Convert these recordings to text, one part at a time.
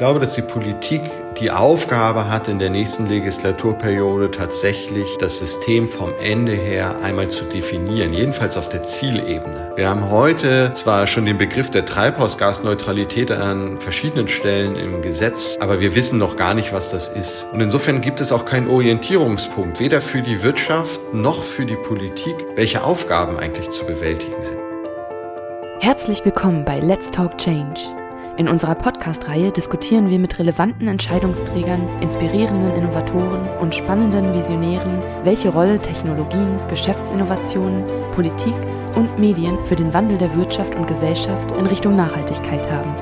glaube, dass die Politik die Aufgabe hat, in der nächsten Legislaturperiode tatsächlich das System vom Ende her einmal zu definieren, jedenfalls auf der Zielebene. Wir haben heute zwar schon den Begriff der Treibhausgasneutralität an verschiedenen Stellen im Gesetz, aber wir wissen noch gar nicht, was das ist. Und insofern gibt es auch keinen Orientierungspunkt, weder für die Wirtschaft noch für die Politik, welche Aufgaben eigentlich zu bewältigen sind. Herzlich willkommen bei Let's Talk Change in unserer Podcast-Reihe diskutieren wir mit relevanten Entscheidungsträgern, inspirierenden Innovatoren und spannenden Visionären, welche Rolle Technologien, Geschäftsinnovationen, Politik und Medien für den Wandel der Wirtschaft und Gesellschaft in Richtung Nachhaltigkeit haben.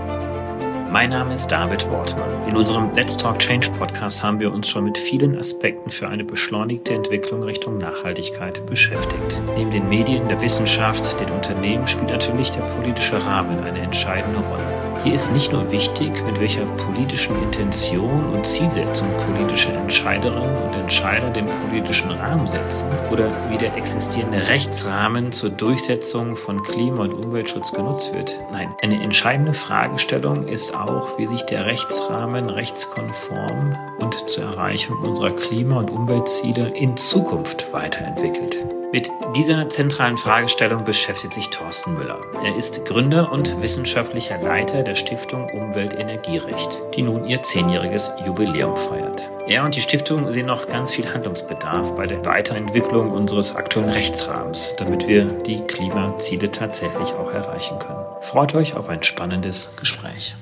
Mein Name ist David Wortmann. In unserem Let's Talk Change Podcast haben wir uns schon mit vielen Aspekten für eine beschleunigte Entwicklung Richtung Nachhaltigkeit beschäftigt. Neben den Medien, der Wissenschaft, den Unternehmen spielt natürlich der politische Rahmen eine entscheidende Rolle. Hier ist nicht nur wichtig, mit welcher politischen Intention und Zielsetzung politische Entscheiderinnen und Entscheider den politischen Rahmen setzen oder wie der existierende Rechtsrahmen zur Durchsetzung von Klima- und Umweltschutz genutzt wird. Nein, eine entscheidende Fragestellung ist auch, wie sich der Rechtsrahmen rechtskonform und zur Erreichung unserer Klima- und Umweltziele in Zukunft weiterentwickelt. Mit dieser zentralen Fragestellung beschäftigt sich Thorsten Müller. Er ist Gründer und wissenschaftlicher Leiter der Stiftung Umwelt Energierecht, die nun ihr zehnjähriges Jubiläum feiert. Er und die Stiftung sehen noch ganz viel Handlungsbedarf bei der Weiterentwicklung unseres aktuellen Rechtsrahmens, damit wir die Klimaziele tatsächlich auch erreichen können. Freut euch auf ein spannendes Gespräch.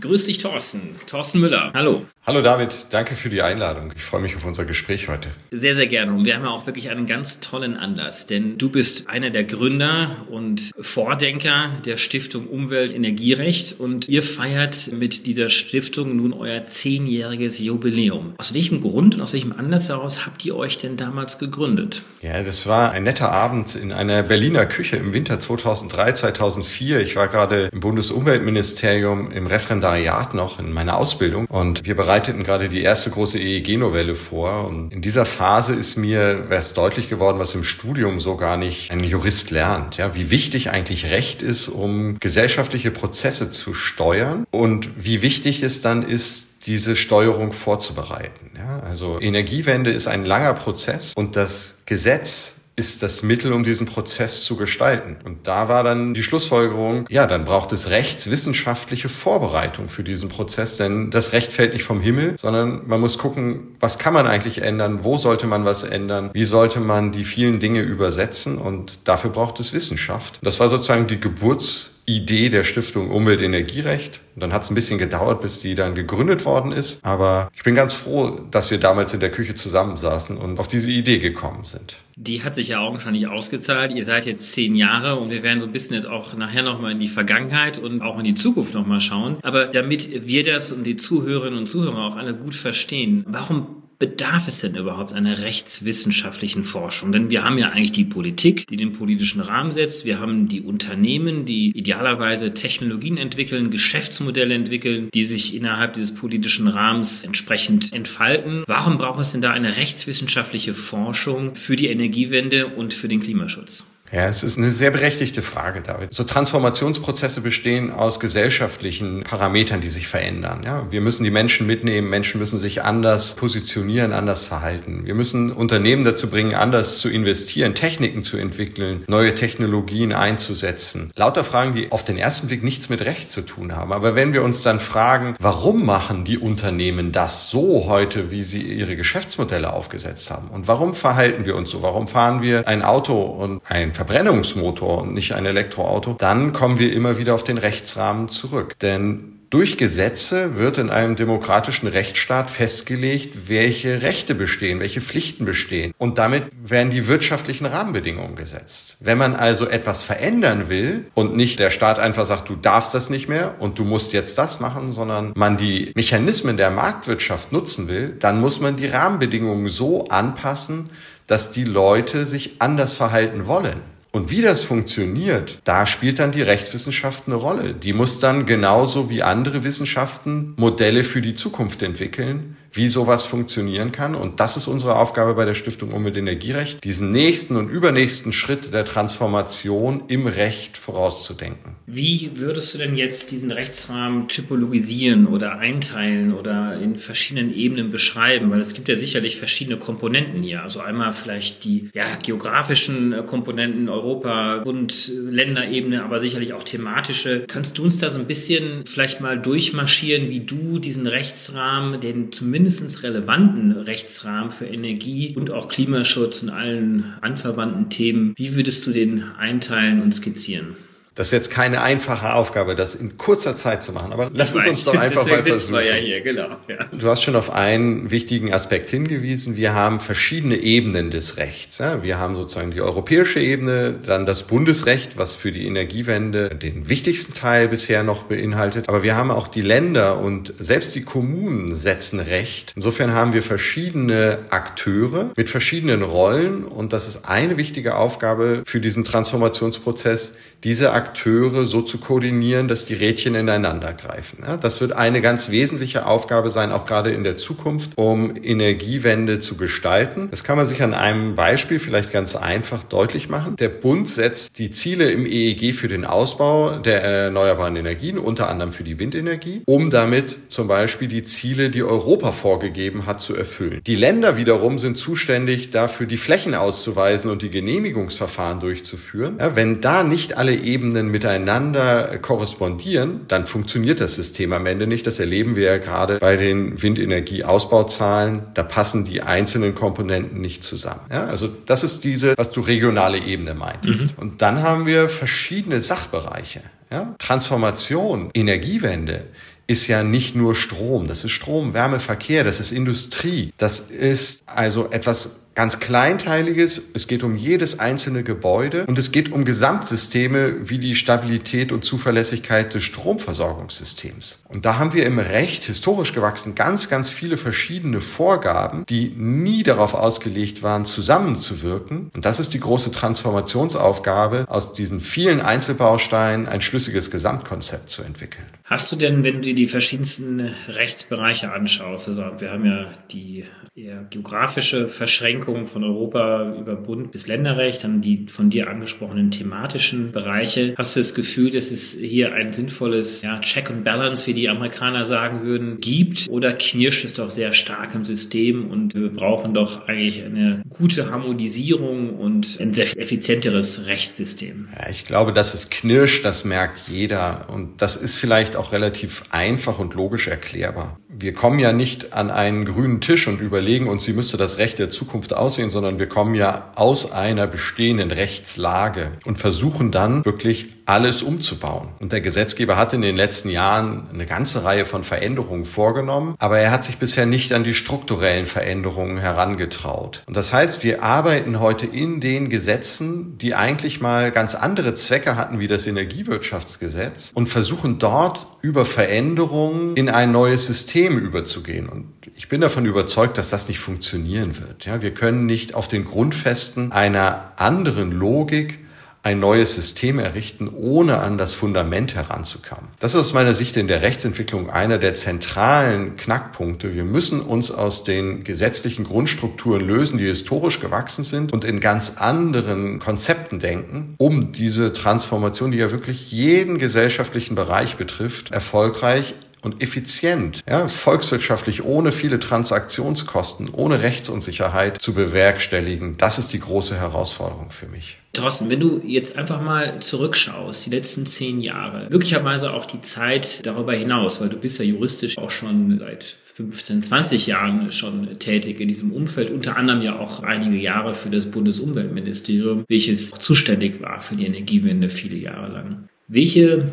Grüß dich, Thorsten. Thorsten Müller. Hallo. Hallo David, danke für die Einladung. Ich freue mich auf unser Gespräch heute. Sehr, sehr gerne. Und wir haben ja auch wirklich einen ganz tollen Anlass, denn du bist einer der Gründer und Vordenker der Stiftung Umwelt Energierecht und ihr feiert mit dieser Stiftung nun euer zehnjähriges Jubiläum. Aus welchem Grund und aus welchem Anlass heraus habt ihr euch denn damals gegründet? Ja, das war ein netter Abend in einer Berliner Küche im Winter 2003, 2004. Ich war gerade im Bundesumweltministerium im Referendariat noch in meiner Ausbildung und wir bereiteten gerade die erste große EEG-Novelle vor. Und in dieser Phase ist mir erst deutlich geworden, was im Studium so gar nicht ein Jurist lernt. Ja, wie wichtig eigentlich Recht ist, um gesellschaftliche Prozesse zu steuern und wie wichtig es dann ist, diese Steuerung vorzubereiten. Ja, also Energiewende ist ein langer Prozess und das Gesetz ist das Mittel, um diesen Prozess zu gestalten. Und da war dann die Schlussfolgerung, ja, dann braucht es rechtswissenschaftliche Vorbereitung für diesen Prozess, denn das Recht fällt nicht vom Himmel, sondern man muss gucken, was kann man eigentlich ändern, wo sollte man was ändern, wie sollte man die vielen Dinge übersetzen und dafür braucht es Wissenschaft. Das war sozusagen die Geburts Idee der Stiftung Umwelt Energierecht. Und dann hat es ein bisschen gedauert, bis die dann gegründet worden ist. Aber ich bin ganz froh, dass wir damals in der Küche zusammensaßen und auf diese Idee gekommen sind. Die hat sich ja augenscheinlich ausgezahlt. Ihr seid jetzt zehn Jahre und wir werden so ein bisschen jetzt auch nachher nochmal in die Vergangenheit und auch in die Zukunft nochmal schauen. Aber damit wir das und die Zuhörerinnen und Zuhörer auch alle gut verstehen, warum bedarf es denn überhaupt einer rechtswissenschaftlichen Forschung? Denn wir haben ja eigentlich die Politik, die den politischen Rahmen setzt. Wir haben die Unternehmen, die idealerweise Technologien entwickeln, Geschäftsmodelle entwickeln, die sich innerhalb dieses politischen Rahmens entsprechend entfalten. Warum braucht es denn da eine rechtswissenschaftliche Forschung für die Energiewende und für den Klimaschutz? Ja, es ist eine sehr berechtigte Frage, David. So Transformationsprozesse bestehen aus gesellschaftlichen Parametern, die sich verändern. Ja, wir müssen die Menschen mitnehmen. Menschen müssen sich anders positionieren, anders verhalten. Wir müssen Unternehmen dazu bringen, anders zu investieren, Techniken zu entwickeln, neue Technologien einzusetzen. Lauter Fragen, die auf den ersten Blick nichts mit Recht zu tun haben. Aber wenn wir uns dann fragen, warum machen die Unternehmen das so heute, wie sie ihre Geschäftsmodelle aufgesetzt haben? Und warum verhalten wir uns so? Warum fahren wir ein Auto und ein Verbrennungsmotor und nicht ein Elektroauto, dann kommen wir immer wieder auf den Rechtsrahmen zurück. Denn durch Gesetze wird in einem demokratischen Rechtsstaat festgelegt, welche Rechte bestehen, welche Pflichten bestehen. Und damit werden die wirtschaftlichen Rahmenbedingungen gesetzt. Wenn man also etwas verändern will und nicht der Staat einfach sagt, du darfst das nicht mehr und du musst jetzt das machen, sondern man die Mechanismen der Marktwirtschaft nutzen will, dann muss man die Rahmenbedingungen so anpassen, dass die Leute sich anders verhalten wollen. Und wie das funktioniert, da spielt dann die Rechtswissenschaft eine Rolle. Die muss dann genauso wie andere Wissenschaften Modelle für die Zukunft entwickeln, wie sowas funktionieren kann. Und das ist unsere Aufgabe bei der Stiftung Umwelt Energierecht, diesen nächsten und übernächsten Schritt der Transformation im Recht vorauszudenken. Wie würdest du denn jetzt diesen Rechtsrahmen typologisieren oder einteilen oder in verschiedenen Ebenen beschreiben? Weil es gibt ja sicherlich verschiedene Komponenten hier. Also einmal vielleicht die ja, geografischen Komponenten Europa, Bund, Länderebene, aber sicherlich auch thematische. Kannst du uns da so ein bisschen vielleicht mal durchmarschieren, wie du diesen Rechtsrahmen, den zumindest relevanten Rechtsrahmen für Energie und auch Klimaschutz und allen anverwandten Themen, wie würdest du den einteilen und skizzieren? Das ist jetzt keine einfache Aufgabe, das in kurzer Zeit zu machen, aber lass es uns doch einfach mal versuchen. Ja hier, genau, ja. Du hast schon auf einen wichtigen Aspekt hingewiesen. Wir haben verschiedene Ebenen des Rechts. Wir haben sozusagen die europäische Ebene, dann das Bundesrecht, was für die Energiewende den wichtigsten Teil bisher noch beinhaltet. Aber wir haben auch die Länder und selbst die Kommunen setzen Recht. Insofern haben wir verschiedene Akteure mit verschiedenen Rollen und das ist eine wichtige Aufgabe für diesen Transformationsprozess, diese Akteure so zu koordinieren, dass die Rädchen ineinander greifen. das wird eine ganz wesentliche Aufgabe sein, auch gerade in der Zukunft, um Energiewende zu gestalten. Das kann man sich an einem Beispiel vielleicht ganz einfach deutlich machen. Der Bund setzt die Ziele im EEG für den Ausbau der erneuerbaren Energien, unter anderem für die Windenergie, um damit zum Beispiel die Ziele, die Europa vorgegeben hat, zu erfüllen. Die Länder wiederum sind zuständig dafür, die Flächen auszuweisen und die Genehmigungsverfahren durchzuführen. Ja, wenn da nicht alle Ebenen miteinander korrespondieren, dann funktioniert das System am Ende nicht. Das erleben wir ja gerade bei den Windenergieausbauzahlen. Da passen die einzelnen Komponenten nicht zusammen. Ja, also das ist diese, was du regionale Ebene meintest. Mhm. Und dann haben wir verschiedene Sachbereiche. Ja? Transformation, Energiewende ist ja nicht nur Strom. Das ist Strom, Wärme, Verkehr, das ist Industrie. Das ist also etwas ganz Kleinteiliges. Es geht um jedes einzelne Gebäude und es geht um Gesamtsysteme wie die Stabilität und Zuverlässigkeit des Stromversorgungssystems. Und da haben wir im Recht historisch gewachsen ganz, ganz viele verschiedene Vorgaben, die nie darauf ausgelegt waren, zusammenzuwirken. Und das ist die große Transformationsaufgabe, aus diesen vielen Einzelbausteinen ein schlüssiges Gesamtkonzept zu entwickeln. Hast du denn, wenn du dir die verschiedensten Rechtsbereiche anschaust, also wir haben ja die eher geografische Verschränkung von Europa über Bund bis Länderrecht, dann die von dir angesprochenen thematischen Bereiche. Hast du das Gefühl, dass es hier ein sinnvolles ja, Check and Balance, wie die Amerikaner sagen würden, gibt? Oder knirscht es doch sehr stark im System und wir brauchen doch eigentlich eine gute Harmonisierung und ein sehr effizienteres Rechtssystem? Ja, ich glaube, dass es knirscht, das merkt jeder. Und das ist vielleicht auch relativ einfach und logisch erklärbar. Wir kommen ja nicht an einen grünen Tisch und überlegen, uns, wie müsste das Recht der Zukunft aussehen, sondern wir kommen ja aus einer bestehenden Rechtslage und versuchen dann wirklich alles umzubauen. Und der Gesetzgeber hat in den letzten Jahren eine ganze Reihe von Veränderungen vorgenommen, aber er hat sich bisher nicht an die strukturellen Veränderungen herangetraut. Und das heißt, wir arbeiten heute in den Gesetzen, die eigentlich mal ganz andere Zwecke hatten wie das Energiewirtschaftsgesetz und versuchen dort über Veränderungen in ein neues System überzugehen. Und ich bin davon überzeugt, dass das nicht funktionieren wird. Ja, wir können nicht auf den Grundfesten einer anderen Logik ein neues System errichten, ohne an das Fundament heranzukommen. Das ist aus meiner Sicht in der Rechtsentwicklung einer der zentralen Knackpunkte. Wir müssen uns aus den gesetzlichen Grundstrukturen lösen, die historisch gewachsen sind und in ganz anderen Konzepten denken, um diese Transformation, die ja wirklich jeden gesellschaftlichen Bereich betrifft, erfolgreich und effizient, ja, volkswirtschaftlich ohne viele Transaktionskosten, ohne Rechtsunsicherheit zu bewerkstelligen. Das ist die große Herausforderung für mich. Thorsten, wenn du jetzt einfach mal zurückschaust, die letzten zehn Jahre, möglicherweise auch die Zeit darüber hinaus, weil du bist ja juristisch auch schon seit 15, 20 Jahren schon tätig in diesem Umfeld, unter anderem ja auch einige Jahre für das Bundesumweltministerium, welches zuständig war für die Energiewende viele Jahre lang. Welche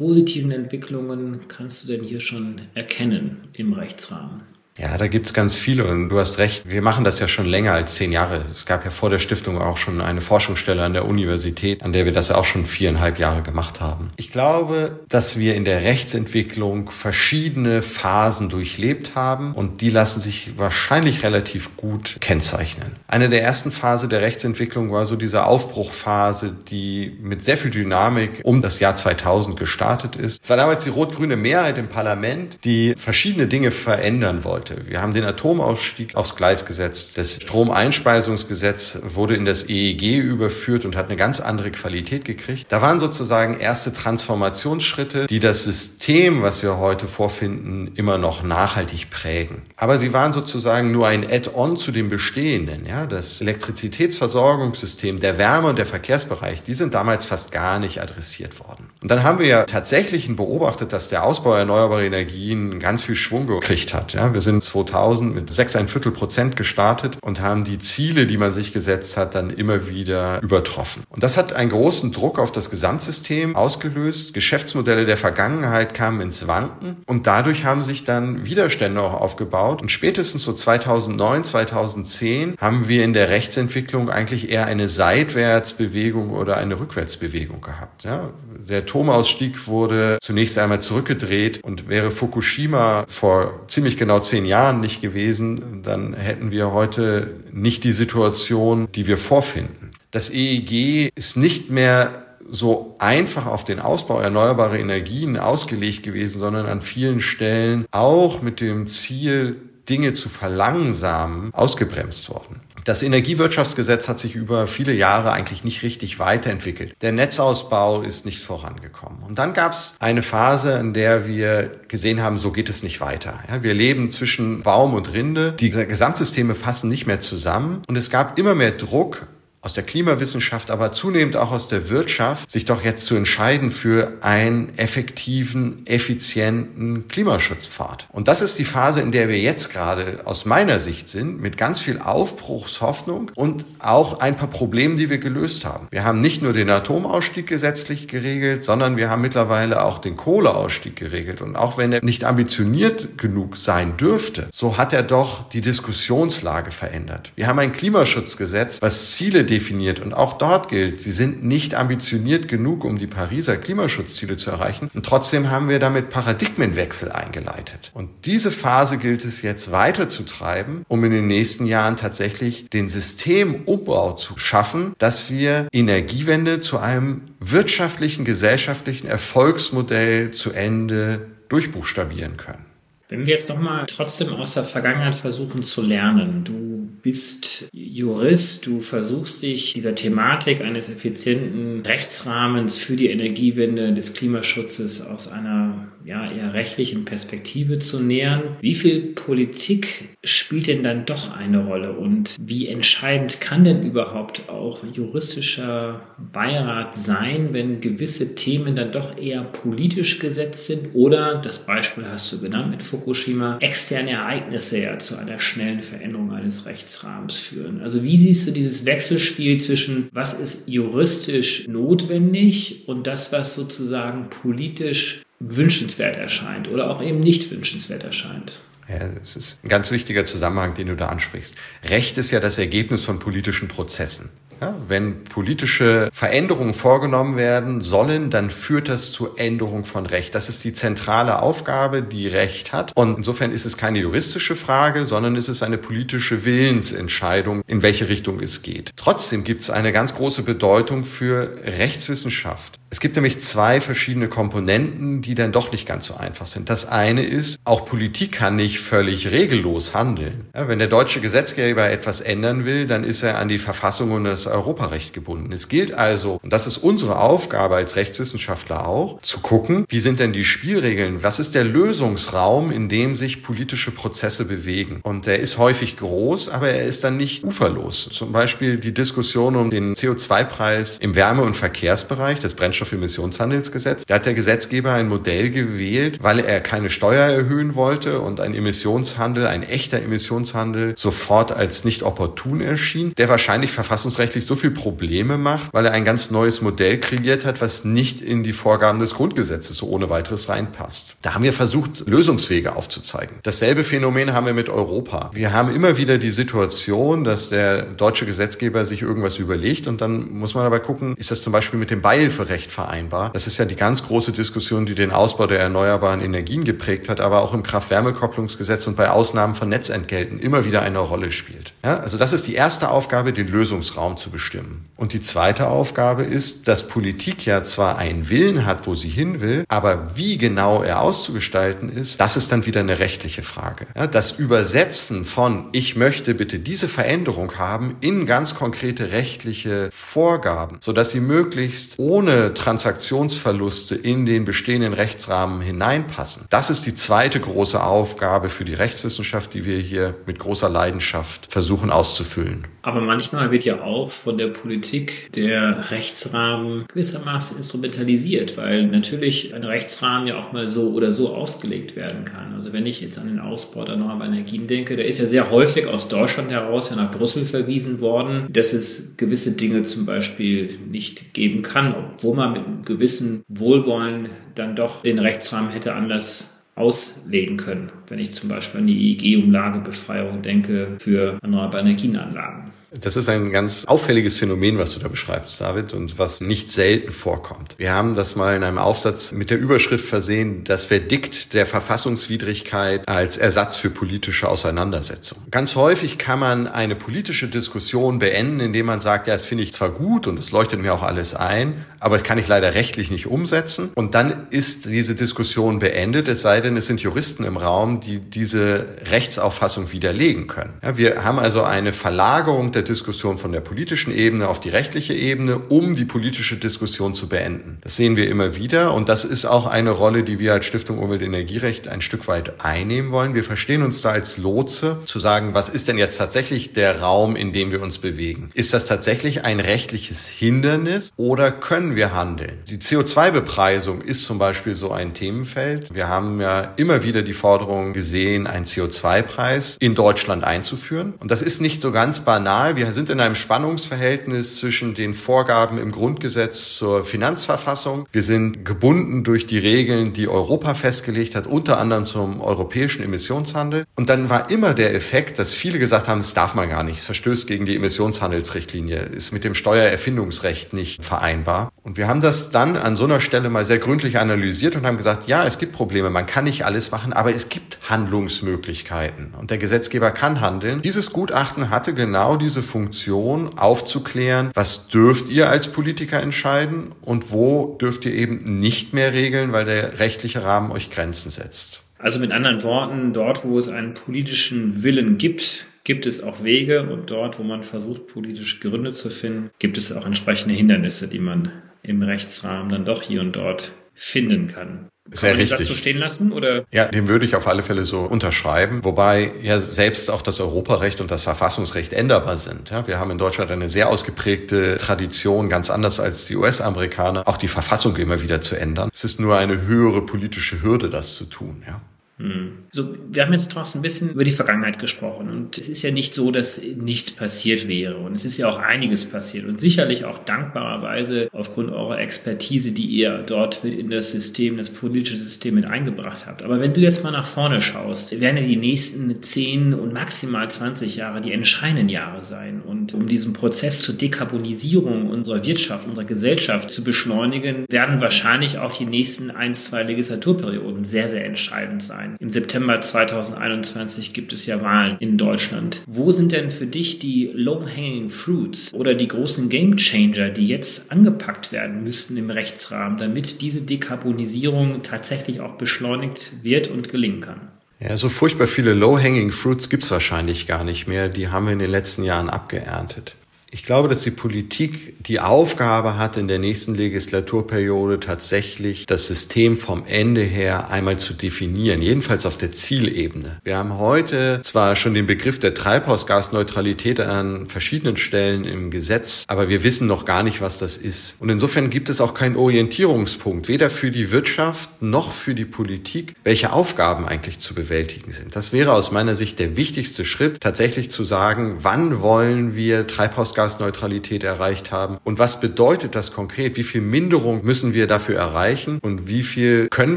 positiven Entwicklungen kannst du denn hier schon erkennen im Rechtsrahmen? Ja, da gibt's ganz viele und du hast recht, wir machen das ja schon länger als zehn Jahre. Es gab ja vor der Stiftung auch schon eine Forschungsstelle an der Universität, an der wir das ja auch schon viereinhalb Jahre gemacht haben. Ich glaube, dass wir in der Rechtsentwicklung verschiedene Phasen durchlebt haben und die lassen sich wahrscheinlich relativ gut kennzeichnen. Eine der ersten Phasen der Rechtsentwicklung war so diese Aufbruchphase, die mit sehr viel Dynamik um das Jahr 2000 gestartet ist. Es war damals die rot-grüne Mehrheit im Parlament, die verschiedene Dinge verändern wollte. Heute. Wir haben den Atomausstieg aufs Gleis gesetzt. Das Stromeinspeisungsgesetz wurde in das EEG überführt und hat eine ganz andere Qualität gekriegt. Da waren sozusagen erste Transformationsschritte, die das System, was wir heute vorfinden, immer noch nachhaltig prägen. Aber sie waren sozusagen nur ein Add-on zu dem Bestehenden. Ja, das Elektrizitätsversorgungssystem, der Wärme- und der Verkehrsbereich, die sind damals fast gar nicht adressiert worden. Und dann haben wir ja tatsächlich beobachtet, dass der Ausbau erneuerbarer Energien ganz viel Schwung gekriegt hat. Ja, wir sind 2000 mit 6,25 Prozent gestartet und haben die Ziele, die man sich gesetzt hat, dann immer wieder übertroffen. Und das hat einen großen Druck auf das Gesamtsystem ausgelöst. Geschäftsmodelle der Vergangenheit kamen ins Wanken und dadurch haben sich dann Widerstände auch aufgebaut. Und spätestens so 2009, 2010 haben wir in der Rechtsentwicklung eigentlich eher eine Seitwärtsbewegung oder eine Rückwärtsbewegung gehabt. Ja, der Atomausstieg wurde zunächst einmal zurückgedreht und wäre Fukushima vor ziemlich genau zehn Jahren nicht gewesen, dann hätten wir heute nicht die Situation, die wir vorfinden. Das EEG ist nicht mehr so einfach auf den Ausbau erneuerbarer Energien ausgelegt gewesen, sondern an vielen Stellen auch mit dem Ziel, Dinge zu verlangsamen, ausgebremst worden. Das Energiewirtschaftsgesetz hat sich über viele Jahre eigentlich nicht richtig weiterentwickelt. Der Netzausbau ist nicht vorangekommen. Und dann gab es eine Phase, in der wir gesehen haben, so geht es nicht weiter. Ja, wir leben zwischen Baum und Rinde. Die Gesamtsysteme fassen nicht mehr zusammen. Und es gab immer mehr Druck aus der Klimawissenschaft, aber zunehmend auch aus der Wirtschaft, sich doch jetzt zu entscheiden für einen effektiven, effizienten Klimaschutzpfad. Und das ist die Phase, in der wir jetzt gerade aus meiner Sicht sind, mit ganz viel Aufbruchshoffnung und auch ein paar Problemen, die wir gelöst haben. Wir haben nicht nur den Atomausstieg gesetzlich geregelt, sondern wir haben mittlerweile auch den Kohleausstieg geregelt. Und auch wenn er nicht ambitioniert genug sein dürfte, so hat er doch die Diskussionslage verändert. Wir haben ein Klimaschutzgesetz, was Ziele definiert. Und auch dort gilt, sie sind nicht ambitioniert genug, um die Pariser Klimaschutzziele zu erreichen. Und trotzdem haben wir damit Paradigmenwechsel eingeleitet. Und diese Phase gilt es jetzt weiterzutreiben, um in den nächsten Jahren tatsächlich den Systemumbau zu schaffen, dass wir Energiewende zu einem wirtschaftlichen, gesellschaftlichen Erfolgsmodell zu Ende durchbuchstabieren können. Wenn wir jetzt nochmal trotzdem aus der Vergangenheit versuchen zu lernen, du bist Jurist, du versuchst dich dieser Thematik eines effizienten Rechtsrahmens für die Energiewende des Klimaschutzes aus einer ja, eher rechtlichen Perspektive zu nähern. Wie viel Politik spielt denn dann doch eine Rolle und wie entscheidend kann denn überhaupt auch juristischer Beirat sein, wenn gewisse Themen dann doch eher politisch gesetzt sind oder, das Beispiel hast du genannt mit Fukushima, externe Ereignisse ja zu einer schnellen Veränderung eines Rechtsrahmens führen? Also wie siehst du dieses Wechselspiel zwischen was ist juristisch notwendig und das, was sozusagen politisch wünschenswert erscheint oder auch eben nicht wünschenswert erscheint. Ja, das ist ein ganz wichtiger Zusammenhang, den du da ansprichst. Recht ist ja das Ergebnis von politischen Prozessen. Ja, wenn politische Veränderungen vorgenommen werden sollen, dann führt das zu Änderung von Recht. Das ist die zentrale Aufgabe, die Recht hat. Und insofern ist es keine juristische Frage, sondern es ist eine politische Willensentscheidung, in welche Richtung es geht. Trotzdem gibt es eine ganz große Bedeutung für Rechtswissenschaft. Es gibt nämlich zwei verschiedene Komponenten, die dann doch nicht ganz so einfach sind. Das eine ist, auch Politik kann nicht völlig regellos handeln. Ja, wenn der deutsche Gesetzgeber etwas ändern will, dann ist er an die Verfassung und das Europarecht gebunden. Es gilt also, und das ist unsere Aufgabe als Rechtswissenschaftler auch, zu gucken, wie sind denn die Spielregeln? Was ist der Lösungsraum, in dem sich politische Prozesse bewegen? Und der ist häufig groß, aber er ist dann nicht uferlos. Zum Beispiel die Diskussion um den CO2-Preis im Wärme- und Verkehrsbereich, das Brennstoff Brennstoffemissionshandelsgesetz. Da hat der Gesetzgeber ein Modell gewählt, weil er keine Steuer erhöhen wollte und ein Emissionshandel, ein echter Emissionshandel sofort als nicht opportun erschien, der wahrscheinlich verfassungsrechtlich so viel Probleme macht, weil er ein ganz neues Modell kreiert hat, was nicht in die Vorgaben des Grundgesetzes so ohne weiteres reinpasst. Da haben wir versucht, Lösungswege aufzuzeigen. Dasselbe Phänomen haben wir mit Europa. Wir haben immer wieder die Situation, dass der deutsche Gesetzgeber sich irgendwas überlegt und dann muss man aber gucken, ist das zum Beispiel mit dem Beihilferecht Recht vereinbar? Das ist ja die ganz große Diskussion, die den Ausbau der erneuerbaren Energien geprägt hat, aber auch im Kraft-Wärme-Kopplungsgesetz und bei Ausnahmen von Netzentgelten immer wieder eine Rolle spielt. Ja, also das ist die erste Aufgabe, den Lösungsraum zu bestimmen. Und die zweite Aufgabe ist, dass Politik ja zwar einen Willen hat, wo sie hin will, aber wie genau er auszugestalten ist, das ist dann wieder eine rechtliche Frage. Ja, das Übersetzen von ich möchte bitte diese Veränderung haben in ganz konkrete rechtliche Vorgaben, sodass sie möglichst ohne Transaktionsverluste in den bestehenden Rechtsrahmen hineinpassen. Das ist die zweite große Aufgabe für die Rechtswissenschaft, die wir hier mit großer Leidenschaft versuchen auszufüllen. Aber manchmal wird ja auch von der Politik der Rechtsrahmen gewissermaßen instrumentalisiert, weil natürlich ein Rechtsrahmen ja auch mal so oder so ausgelegt werden kann. Also wenn ich jetzt an den Ausbau der erneuerbaren Energien denke, der ist ja sehr häufig aus Deutschland heraus ja nach Brüssel verwiesen worden, dass es gewisse Dinge zum Beispiel nicht geben kann, obwohl man mit einem gewissen Wohlwollen dann doch den Rechtsrahmen hätte anders auslegen können, wenn ich zum Beispiel an die EEG-Umlagebefreiung denke für erneuerbare Energienanlagen. Das ist ein ganz auffälliges Phänomen, was du da beschreibst, David, und was nicht selten vorkommt. Wir haben das mal in einem Aufsatz mit der Überschrift versehen, das Verdikt der Verfassungswidrigkeit als Ersatz für politische Auseinandersetzung. Ganz häufig kann man eine politische Diskussion beenden, indem man sagt, ja, das finde ich zwar gut und es leuchtet mir auch alles ein, aber das kann ich leider rechtlich nicht umsetzen. Und dann ist diese Diskussion beendet, es sei denn, es sind Juristen im Raum, die diese Rechtsauffassung widerlegen können. Ja, wir haben also eine Verlagerung der Diskussion von der politischen Ebene auf die rechtliche Ebene, um die politische Diskussion zu beenden. Das sehen wir immer wieder und das ist auch eine Rolle, die wir als Stiftung Umwelt Energierecht ein Stück weit einnehmen wollen. Wir verstehen uns da als Lotse, zu sagen, was ist denn jetzt tatsächlich der Raum, in dem wir uns bewegen? Ist das tatsächlich ein rechtliches Hindernis oder können wir handeln? Die CO2-Bepreisung ist zum Beispiel so ein Themenfeld. Wir haben ja immer wieder die Forderung gesehen, einen CO2-Preis in Deutschland einzuführen. Und das ist nicht so ganz banal, wir sind in einem Spannungsverhältnis zwischen den Vorgaben im Grundgesetz zur Finanzverfassung. Wir sind gebunden durch die Regeln, die Europa festgelegt hat, unter anderem zum europäischen Emissionshandel. Und dann war immer der Effekt, dass viele gesagt haben, das darf man gar nicht, es verstößt gegen die Emissionshandelsrichtlinie, ist mit dem Steuererfindungsrecht nicht vereinbar. Und wir haben das dann an so einer Stelle mal sehr gründlich analysiert und haben gesagt, ja, es gibt Probleme, man kann nicht alles machen, aber es gibt Handlungsmöglichkeiten und der Gesetzgeber kann handeln. Dieses Gutachten hatte genau diese Funktion aufzuklären, was dürft ihr als Politiker entscheiden und wo dürft ihr eben nicht mehr regeln, weil der rechtliche Rahmen euch Grenzen setzt. Also mit anderen Worten, dort, wo es einen politischen Willen gibt, gibt es auch Wege und dort, wo man versucht, politische Gründe zu finden, gibt es auch entsprechende Hindernisse, die man im Rechtsrahmen dann doch hier und dort finden kann. Sehr richtig. Das so stehen lassen oder? Ja, dem würde ich auf alle Fälle so unterschreiben, wobei ja selbst auch das Europarecht und das Verfassungsrecht änderbar sind. Ja, wir haben in Deutschland eine sehr ausgeprägte Tradition, ganz anders als die US-Amerikaner, auch die Verfassung immer wieder zu ändern. Es ist nur eine höhere politische Hürde, das zu tun. Ja. Hm. So, wir haben jetzt trotzdem ein bisschen über die Vergangenheit gesprochen und es ist ja nicht so, dass nichts passiert wäre und es ist ja auch einiges passiert und sicherlich auch dankbarerweise aufgrund eurer Expertise, die ihr dort mit in das System, das politische System mit eingebracht habt. Aber wenn du jetzt mal nach vorne schaust, werden ja die nächsten 10 und maximal 20 Jahre die entscheidenden Jahre sein und um diesen Prozess zur Dekarbonisierung unserer Wirtschaft, unserer Gesellschaft zu beschleunigen, werden wahrscheinlich auch die nächsten ein, zwei Legislaturperioden sehr, sehr entscheidend sein sein. Im September 2021 gibt es ja Wahlen in Deutschland. Wo sind denn für dich die low-hanging fruits oder die großen Game Changer, die jetzt angepackt werden müssten im Rechtsrahmen, damit diese Dekarbonisierung tatsächlich auch beschleunigt wird und gelingen kann? Ja, so furchtbar viele Low-Hanging Fruits gibt's wahrscheinlich gar nicht mehr. Die haben wir in den letzten Jahren abgeerntet. Ich glaube, dass die Politik die Aufgabe hat, in der nächsten Legislaturperiode tatsächlich das System vom Ende her einmal zu definieren, jedenfalls auf der Zielebene. Wir haben heute zwar schon den Begriff der Treibhausgasneutralität an verschiedenen Stellen im Gesetz, aber wir wissen noch gar nicht, was das ist. Und insofern gibt es auch keinen Orientierungspunkt, weder für die Wirtschaft noch für die Politik, welche Aufgaben eigentlich zu bewältigen sind. Das wäre aus meiner Sicht der wichtigste Schritt, tatsächlich zu sagen, wann wollen wir Treibhausgasneutralität Treibhausgasneutralität erreicht haben. Und was bedeutet das konkret? Wie viel Minderung müssen wir dafür erreichen? Und wie viel können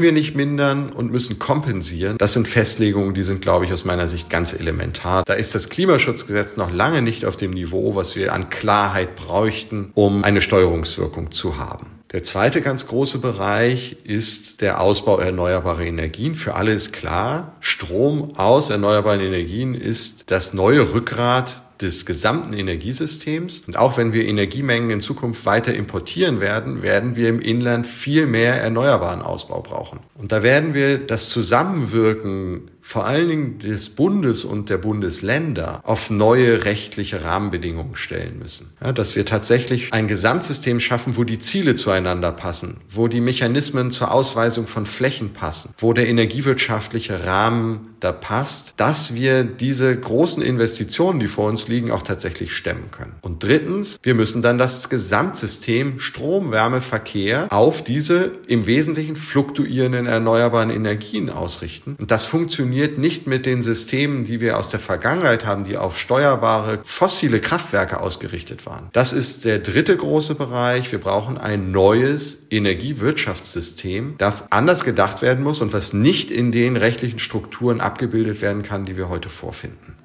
wir nicht mindern und müssen kompensieren? Das sind Festlegungen, die sind, glaube ich, aus meiner Sicht ganz elementar. Da ist das Klimaschutzgesetz noch lange nicht auf dem Niveau, was wir an Klarheit bräuchten, um eine Steuerungswirkung zu haben. Der zweite ganz große Bereich ist der Ausbau erneuerbarer Energien. Für alle ist klar, Strom aus erneuerbaren Energien ist das neue Rückgrat des gesamten Energiesystems. Und auch wenn wir Energiemengen in Zukunft weiter importieren werden, werden wir im Inland viel mehr erneuerbaren Ausbau brauchen. Und da werden wir das Zusammenwirken vor allen Dingen des Bundes und der Bundesländer auf neue rechtliche Rahmenbedingungen stellen müssen. Ja, dass wir tatsächlich ein Gesamtsystem schaffen, wo die Ziele zueinander passen, wo die Mechanismen zur Ausweisung von Flächen passen, wo der energiewirtschaftliche Rahmen da passt, dass wir diese großen Investitionen, die vor uns liegen, auch tatsächlich stemmen können. Und drittens, wir müssen dann das Gesamtsystem Strom, Wärme, Verkehr auf diese im Wesentlichen fluktuierenden erneuerbaren Energien ausrichten. Und das funktioniert nicht mit den Systemen, die wir aus der Vergangenheit haben, die auf steuerbare fossile Kraftwerke ausgerichtet waren. Das ist der dritte große Bereich. Wir brauchen ein neues Energiewirtschaftssystem, das anders gedacht werden muss und was nicht in den rechtlichen Strukturen abgebildet werden kann, die wir heute vorfinden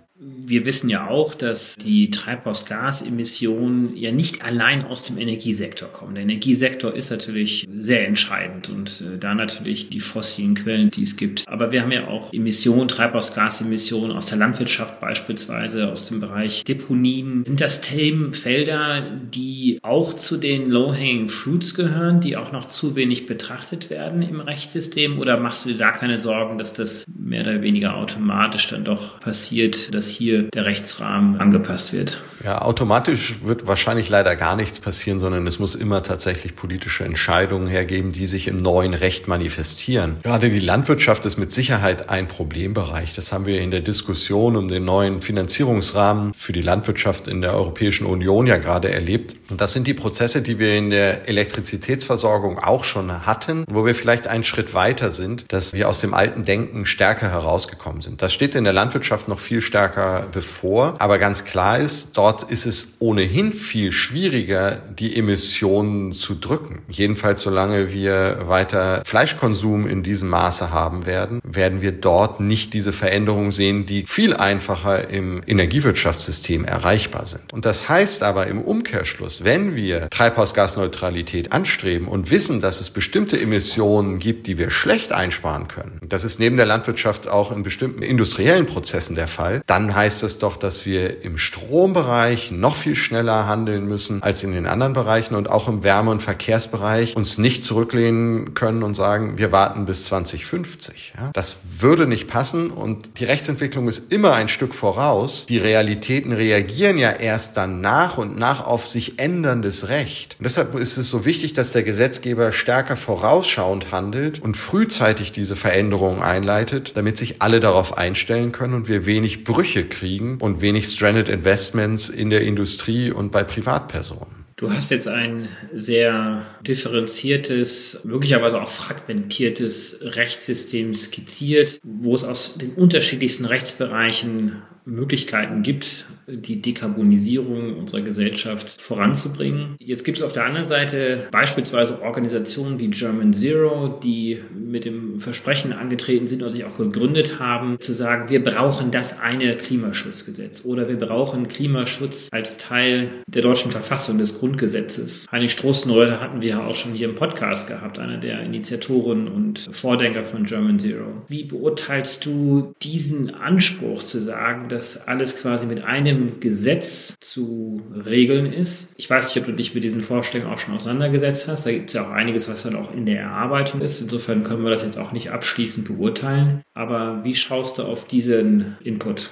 wir wissen ja auch, dass die Treibhausgasemissionen ja nicht allein aus dem Energiesektor kommen. Der Energiesektor ist natürlich sehr entscheidend und äh, da natürlich die fossilen Quellen, die es gibt. Aber wir haben ja auch Emissionen, Treibhausgasemissionen aus der Landwirtschaft beispielsweise, aus dem Bereich Deponien. Sind das Themenfelder, die auch zu den Low-Hanging Fruits gehören, die auch noch zu wenig betrachtet werden im Rechtssystem? Oder machst du dir da keine Sorgen, dass das mehr oder weniger automatisch dann doch passiert, dass hier der Rechtsrahmen angepasst wird. Ja, automatisch wird wahrscheinlich leider gar nichts passieren, sondern es muss immer tatsächlich politische Entscheidungen hergeben, die sich im neuen Recht manifestieren. Gerade die Landwirtschaft ist mit Sicherheit ein Problembereich. Das haben wir in der Diskussion um den neuen Finanzierungsrahmen für die Landwirtschaft in der Europäischen Union ja gerade erlebt. Und das sind die Prozesse, die wir in der Elektrizitätsversorgung auch schon hatten, wo wir vielleicht einen Schritt weiter sind, dass wir aus dem alten Denken stärker herausgekommen sind. Das steht in der Landwirtschaft noch viel stärker bevor. Aber ganz klar ist, dort ist es ohnehin viel schwieriger, die Emissionen zu drücken. Jedenfalls solange wir weiter Fleischkonsum in diesem Maße haben werden, werden wir dort nicht diese Veränderungen sehen, die viel einfacher im Energiewirtschaftssystem erreichbar sind. Und das heißt aber im Umkehrschluss, wenn wir Treibhausgasneutralität anstreben und wissen, dass es bestimmte Emissionen gibt, die wir schlecht einsparen können, das ist neben der Landwirtschaft auch in bestimmten industriellen Prozessen der Fall, dann heißt heißt es doch, dass wir im Strombereich noch viel schneller handeln müssen als in den anderen Bereichen und auch im Wärme- und Verkehrsbereich uns nicht zurücklehnen können und sagen, wir warten bis 2050. Ja, das würde nicht passen und die Rechtsentwicklung ist immer ein Stück voraus. Die Realitäten reagieren ja erst dann nach und nach auf sich änderndes Recht. Und deshalb ist es so wichtig, dass der Gesetzgeber stärker vorausschauend handelt und frühzeitig diese Veränderungen einleitet, damit sich alle darauf einstellen können und wir wenig Brüche kriegen kriegen und wenig Stranded Investments in der Industrie und bei Privatpersonen. Du hast jetzt ein sehr differenziertes, möglicherweise auch fragmentiertes Rechtssystem skizziert, wo es aus den unterschiedlichsten Rechtsbereichen Möglichkeiten gibt, die Dekarbonisierung unserer Gesellschaft voranzubringen. Jetzt gibt es auf der anderen Seite beispielsweise Organisationen wie German Zero, die mit dem Versprechen angetreten sind und sich auch gegründet haben, zu sagen, wir brauchen das eine Klimaschutzgesetz oder wir brauchen Klimaschutz als Teil der deutschen Verfassung des Grundgesetzes. Heinrich Stroßenreuter hatten wir ja auch schon hier im Podcast gehabt, einer der Initiatoren und Vordenker von German Zero. Wie beurteilst du diesen Anspruch zu sagen, dass alles quasi mit einem Gesetz zu regeln ist. Ich weiß nicht, ob du dich mit diesen Vorstellungen auch schon auseinandergesetzt hast. Da gibt es ja auch einiges, was dann auch in der Erarbeitung ist. Insofern können wir das jetzt auch nicht abschließend beurteilen. Aber wie schaust du auf diesen Input?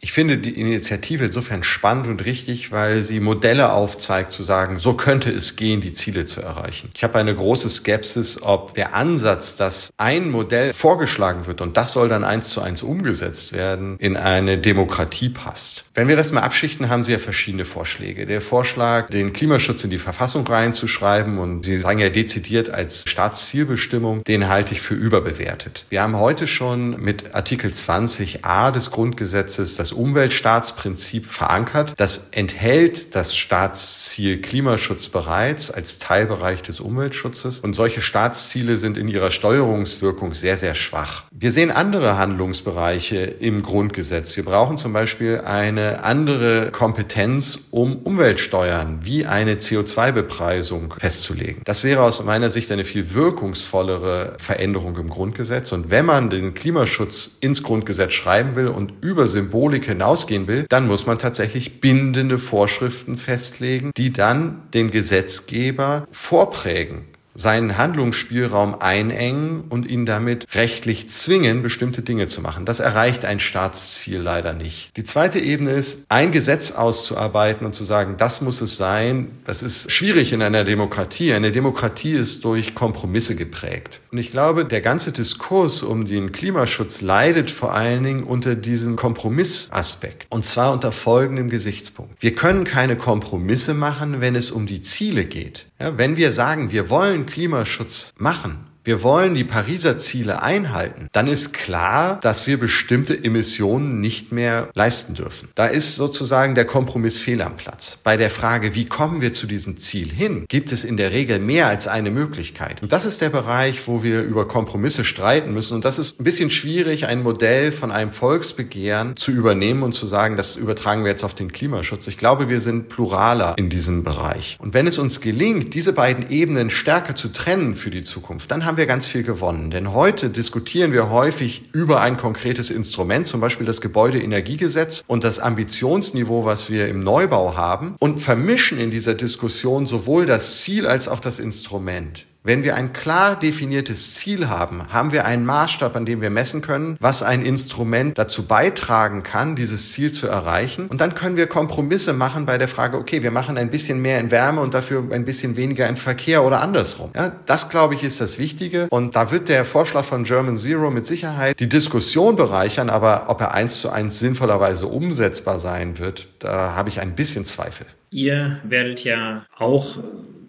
Ich finde die Initiative insofern spannend und richtig, weil sie Modelle aufzeigt, zu sagen, so könnte es gehen, die Ziele zu erreichen. Ich habe eine große Skepsis, ob der Ansatz, dass ein Modell vorgeschlagen wird und das soll dann eins zu eins umgesetzt werden, in eine Demokratie passt. Wenn wir das mal abschichten, haben Sie ja verschiedene Vorschläge. Der Vorschlag, den Klimaschutz in die Verfassung reinzuschreiben und Sie sagen ja dezidiert als Staatszielbestimmung, den halte ich für überbewertet. Wir haben heute schon mit Artikel 20a des Grundgesetzes das das Umweltstaatsprinzip verankert. Das enthält das Staatsziel Klimaschutz bereits als Teilbereich des Umweltschutzes. Und solche Staatsziele sind in ihrer Steuerungswirkung sehr, sehr schwach. Wir sehen andere Handlungsbereiche im Grundgesetz. Wir brauchen zum Beispiel eine andere Kompetenz, um Umweltsteuern wie eine CO2-Bepreisung festzulegen. Das wäre aus meiner Sicht eine viel wirkungsvollere Veränderung im Grundgesetz. Und wenn man den Klimaschutz ins Grundgesetz schreiben will und über Symbolik hinausgehen will, dann muss man tatsächlich bindende Vorschriften festlegen, die dann den Gesetzgeber vorprägen seinen Handlungsspielraum einengen und ihn damit rechtlich zwingen, bestimmte Dinge zu machen. Das erreicht ein Staatsziel leider nicht. Die zweite Ebene ist, ein Gesetz auszuarbeiten und zu sagen, das muss es sein. Das ist schwierig in einer Demokratie. Eine Demokratie ist durch Kompromisse geprägt. Und ich glaube, der ganze Diskurs um den Klimaschutz leidet vor allen Dingen unter diesem Kompromissaspekt. Und zwar unter folgendem Gesichtspunkt. Wir können keine Kompromisse machen, wenn es um die Ziele geht. Ja, wenn wir sagen, wir wollen Klimaschutz machen, wir wollen die Pariser Ziele einhalten, dann ist klar, dass wir bestimmte Emissionen nicht mehr leisten dürfen. Da ist sozusagen der Kompromiss fehl am Platz. Bei der Frage, wie kommen wir zu diesem Ziel hin, gibt es in der Regel mehr als eine Möglichkeit. Und das ist der Bereich, wo wir über Kompromisse streiten müssen. Und das ist ein bisschen schwierig, ein Modell von einem Volksbegehren zu übernehmen und zu sagen, das übertragen wir jetzt auf den Klimaschutz. Ich glaube, wir sind pluraler in diesem Bereich. Und wenn es uns gelingt, diese beiden Ebenen stärker zu trennen für die Zukunft, dann haben wir ganz viel gewonnen. Denn heute diskutieren wir häufig über ein konkretes Instrument, zum Beispiel das Gebäudeenergiegesetz und das Ambitionsniveau, was wir im Neubau haben und vermischen in dieser Diskussion sowohl das Ziel als auch das Instrument. Wenn wir ein klar definiertes Ziel haben, haben wir einen Maßstab, an dem wir messen können, was ein Instrument dazu beitragen kann, dieses Ziel zu erreichen. Und dann können wir Kompromisse machen bei der Frage, okay, wir machen ein bisschen mehr in Wärme und dafür ein bisschen weniger in Verkehr oder andersrum. Ja, das, glaube ich, ist das Wichtige. Und da wird der Vorschlag von German Zero mit Sicherheit die Diskussion bereichern, aber ob er eins zu eins sinnvollerweise umsetzbar sein wird, da habe ich ein bisschen Zweifel. Ihr werdet ja auch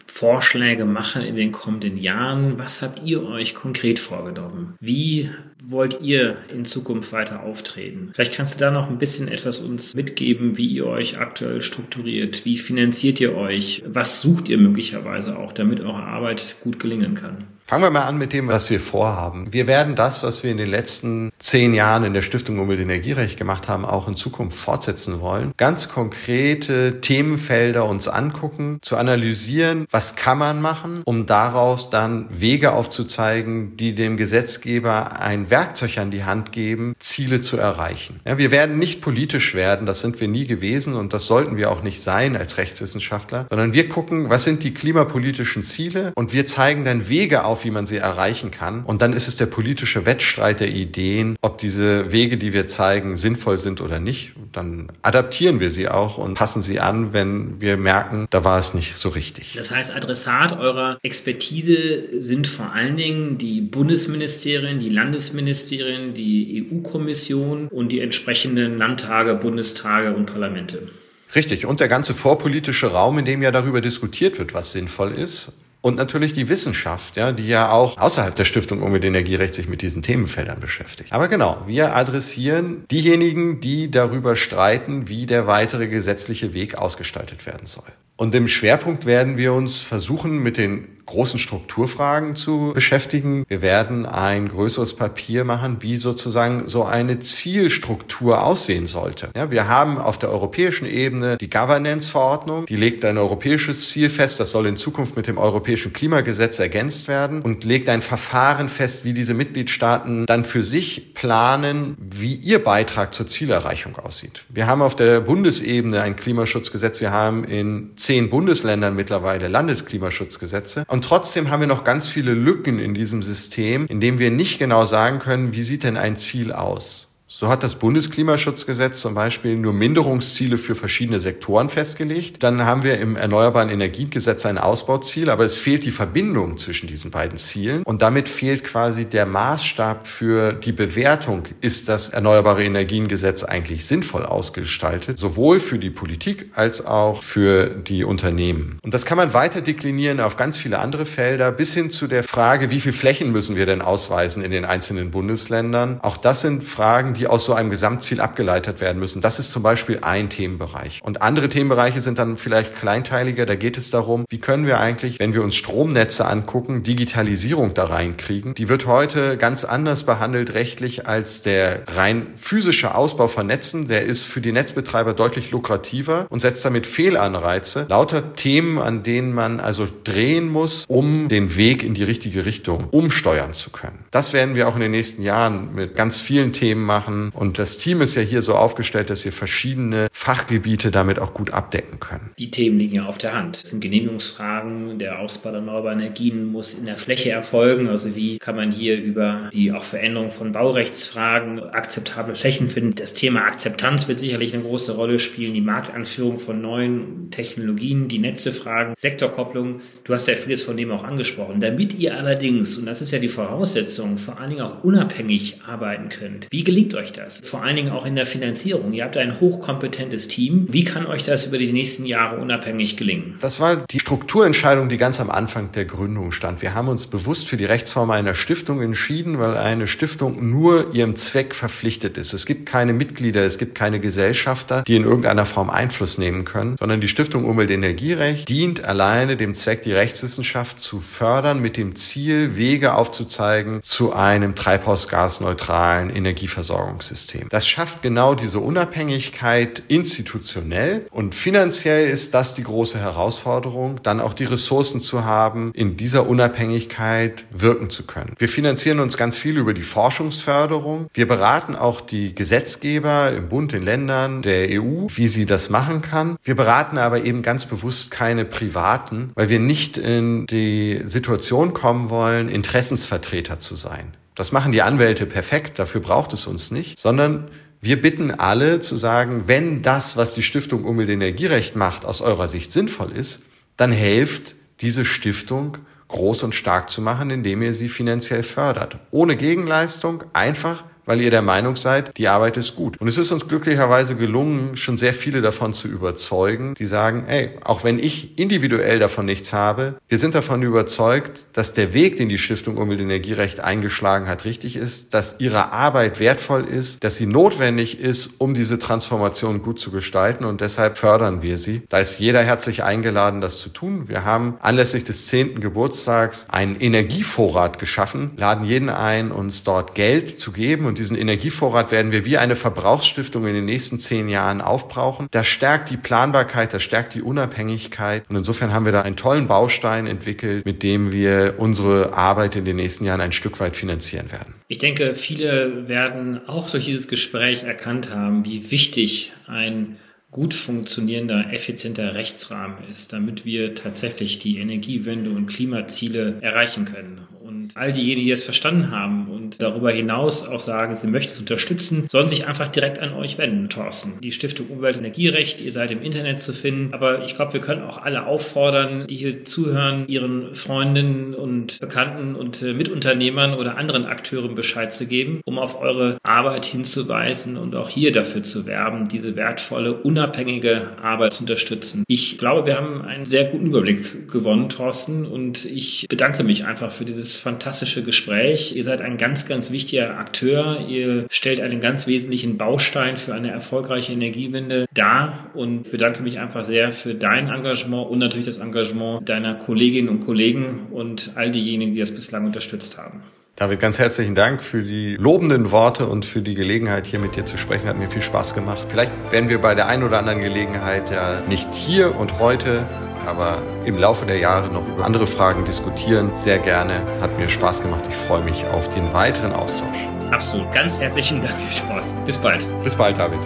Vorschläge machen in den kommenden Jahren. Was habt ihr euch konkret vorgenommen? Wie wollt ihr in Zukunft weiter auftreten? Vielleicht kannst du da noch ein bisschen etwas uns mitgeben, wie ihr euch aktuell strukturiert. Wie finanziert ihr euch? Was sucht ihr möglicherweise auch, damit eure Arbeit gut gelingen kann? Fangen wir mal an mit dem, was wir vorhaben. Wir werden das, was wir in den letzten zehn Jahren in der Stiftung Umwelt Energierecht gemacht haben, auch in Zukunft fortsetzen wollen. Ganz konkrete Themenfelder uns angucken, zu analysieren, was kann man machen, um daraus dann Wege aufzuzeigen, die dem Gesetzgeber ein Werkzeug an die Hand geben, Ziele zu erreichen. Ja, wir werden nicht politisch werden, das sind wir nie gewesen und das sollten wir auch nicht sein als Rechtswissenschaftler, sondern wir gucken, was sind die klimapolitischen Ziele und wir zeigen dann Wege auf, wie man sie erreichen kann. Und dann ist es der politische Wettstreit der Ideen, ob diese Wege, die wir zeigen, sinnvoll sind oder nicht. Dann adaptieren wir sie auch und passen sie an, wenn wir merken, da war es nicht so richtig. Das heißt, Adressat eurer Expertise sind vor allen Dingen die Bundesministerien, die Landesministerien, die EU-Kommission und die entsprechenden Landtage, Bundestage und Parlamente. Richtig. Und der ganze vorpolitische Raum, in dem ja darüber diskutiert wird, was sinnvoll ist. Und natürlich die Wissenschaft, ja, die ja auch außerhalb der Stiftung Umwelt Energierecht sich mit diesen Themenfeldern beschäftigt. Aber genau, wir adressieren diejenigen, die darüber streiten, wie der weitere gesetzliche Weg ausgestaltet werden soll. Und im Schwerpunkt werden wir uns versuchen, mit den großen Strukturfragen zu beschäftigen. Wir werden ein größeres Papier machen, wie sozusagen so eine Zielstruktur aussehen sollte. Ja, wir haben auf der europäischen Ebene die Governance-Verordnung, die legt ein europäisches Ziel fest, das soll in Zukunft mit dem europäischen Klimagesetz ergänzt werden und legt ein Verfahren fest, wie diese Mitgliedstaaten dann für sich planen, wie ihr Beitrag zur Zielerreichung aussieht. Wir haben auf der Bundesebene ein Klimaschutzgesetz, wir haben in zehn Bundesländern mittlerweile Landesklimaschutzgesetze. Und trotzdem haben wir noch ganz viele Lücken in diesem System, in dem wir nicht genau sagen können, wie sieht denn ein Ziel aus. So hat das Bundesklimaschutzgesetz zum Beispiel nur Minderungsziele für verschiedene Sektoren festgelegt. Dann haben wir im Erneuerbaren Energiengesetz ein Ausbauziel, aber es fehlt die Verbindung zwischen diesen beiden Zielen. Und damit fehlt quasi der Maßstab für die Bewertung, ist das Erneuerbare Energiengesetz eigentlich sinnvoll ausgestaltet, sowohl für die Politik als auch für die Unternehmen. Und das kann man weiter deklinieren auf ganz viele andere Felder, bis hin zu der Frage, wie viel Flächen müssen wir denn ausweisen in den einzelnen Bundesländern. Auch das sind Fragen, die aus so einem Gesamtziel abgeleitet werden müssen. Das ist zum Beispiel ein Themenbereich. Und andere Themenbereiche sind dann vielleicht kleinteiliger. Da geht es darum, wie können wir eigentlich, wenn wir uns Stromnetze angucken, Digitalisierung da reinkriegen. Die wird heute ganz anders behandelt rechtlich als der rein physische Ausbau von Netzen. Der ist für die Netzbetreiber deutlich lukrativer und setzt damit Fehlanreize. Lauter Themen, an denen man also drehen muss, um den Weg in die richtige Richtung umsteuern zu können. Das werden wir auch in den nächsten Jahren mit ganz vielen Themen machen. Und das Team ist ja hier so aufgestellt, dass wir verschiedene Fachgebiete damit auch gut abdecken können. Die Themen liegen ja auf der Hand. Das sind Genehmigungsfragen. Der Ausbau erneuerbarer Energien muss in der Fläche erfolgen. Also wie kann man hier über die auch Veränderung von Baurechtsfragen akzeptable Flächen finden? Das Thema Akzeptanz wird sicherlich eine große Rolle spielen. Die Marktanführung von neuen Technologien, die Netzefragen, Sektorkopplung. Du hast ja vieles von dem auch angesprochen. Damit ihr allerdings, und das ist ja die Voraussetzung, vor allen Dingen auch unabhängig arbeiten könnt. Wie gelingt euch das? Vor allen Dingen auch in der Finanzierung. Ihr habt ein hochkompetentes Team. Wie kann euch das über die nächsten Jahre unabhängig gelingen? Das war die Strukturentscheidung, die ganz am Anfang der Gründung stand. Wir haben uns bewusst für die Rechtsform einer Stiftung entschieden, weil eine Stiftung nur ihrem Zweck verpflichtet ist. Es gibt keine Mitglieder, es gibt keine Gesellschafter, die in irgendeiner Form Einfluss nehmen können, sondern die Stiftung Umweltenergierecht dient alleine dem Zweck, die Rechtswissenschaft zu fördern mit dem Ziel, Wege aufzuzeigen zu einem treibhausgasneutralen Energieversorgungssystem. Das schafft genau diese Unabhängigkeit institutionell und finanziell ist das die große Herausforderung, dann auch die Ressourcen zu haben, in dieser Unabhängigkeit wirken zu können. Wir finanzieren uns ganz viel über die Forschungsförderung. Wir beraten auch die Gesetzgeber im Bund, den Ländern, der EU, wie sie das machen kann. Wir beraten aber eben ganz bewusst keine Privaten, weil wir nicht in die Situation kommen wollen, Interessensvertreter zu sein. Das machen die Anwälte perfekt, dafür braucht es uns nicht, sondern wir bitten alle zu sagen, wenn das, was die Stiftung Umweltenergierecht macht, aus eurer Sicht sinnvoll ist, dann helft diese Stiftung groß und stark zu machen, indem ihr sie finanziell fördert. Ohne Gegenleistung, einfach weil ihr der Meinung seid, die Arbeit ist gut. Und es ist uns glücklicherweise gelungen, schon sehr viele davon zu überzeugen, die sagen, ey, auch wenn ich individuell davon nichts habe, wir sind davon überzeugt, dass der Weg, den die Stiftung Umweltenergierecht eingeschlagen hat, richtig ist, dass ihre Arbeit wertvoll ist, dass sie notwendig ist, um diese Transformation gut zu gestalten und deshalb fördern wir sie. Da ist jeder herzlich eingeladen, das zu tun. Wir haben anlässlich des zehnten Geburtstags einen Energievorrat geschaffen, laden jeden ein, uns dort Geld zu geben und diesen Energievorrat werden wir wie eine Verbrauchsstiftung in den nächsten zehn Jahren aufbrauchen. Das stärkt die Planbarkeit, das stärkt die Unabhängigkeit. Und insofern haben wir da einen tollen Baustein entwickelt, mit dem wir unsere Arbeit in den nächsten Jahren ein Stück weit finanzieren werden. Ich denke, viele werden auch durch dieses Gespräch erkannt haben, wie wichtig ein gut funktionierender, effizienter Rechtsrahmen ist, damit wir tatsächlich die Energiewende und Klimaziele erreichen können. Und all diejenigen, die es verstanden haben und darüber hinaus auch sagen, sie möchten es unterstützen, sollen sich einfach direkt an euch wenden, Thorsten. Die Stiftung Umwelt und Energierecht, ihr seid im Internet zu finden. Aber ich glaube, wir können auch alle auffordern, die hier zuhören, ihren Freundinnen und Bekannten und äh, Mitunternehmern oder anderen Akteuren Bescheid zu geben, um auf eure Arbeit hinzuweisen und auch hier dafür zu werben, diese wertvolle, unabhängige Arbeit zu unterstützen. Ich glaube, wir haben einen sehr guten Überblick gewonnen, Thorsten, und ich bedanke mich einfach für dieses fantastische Gespräch. Ihr seid ein ganz, ganz wichtiger Akteur. Ihr stellt einen ganz wesentlichen Baustein für eine erfolgreiche Energiewende dar und bedanke mich einfach sehr für dein Engagement und natürlich das Engagement deiner Kolleginnen und Kollegen und all diejenigen, die das bislang unterstützt haben. David, ganz herzlichen Dank für die lobenden Worte und für die Gelegenheit, hier mit dir zu sprechen. Hat mir viel Spaß gemacht. Vielleicht werden wir bei der einen oder anderen Gelegenheit ja nicht hier und heute aber im Laufe der Jahre noch über andere Fragen diskutieren. Sehr gerne. Hat mir Spaß gemacht. Ich freue mich auf den weiteren Austausch. Absolut. Ganz herzlichen Dank, Spaß. Bis bald. Bis bald, David.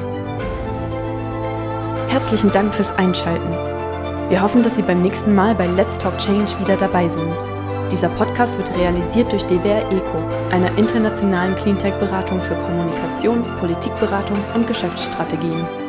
Herzlichen Dank fürs Einschalten. Wir hoffen, dass Sie beim nächsten Mal bei Let's Talk Change wieder dabei sind. Dieser Podcast wird realisiert durch DWR ECO, einer internationalen Cleantech-Beratung für Kommunikation, Politikberatung und Geschäftsstrategien.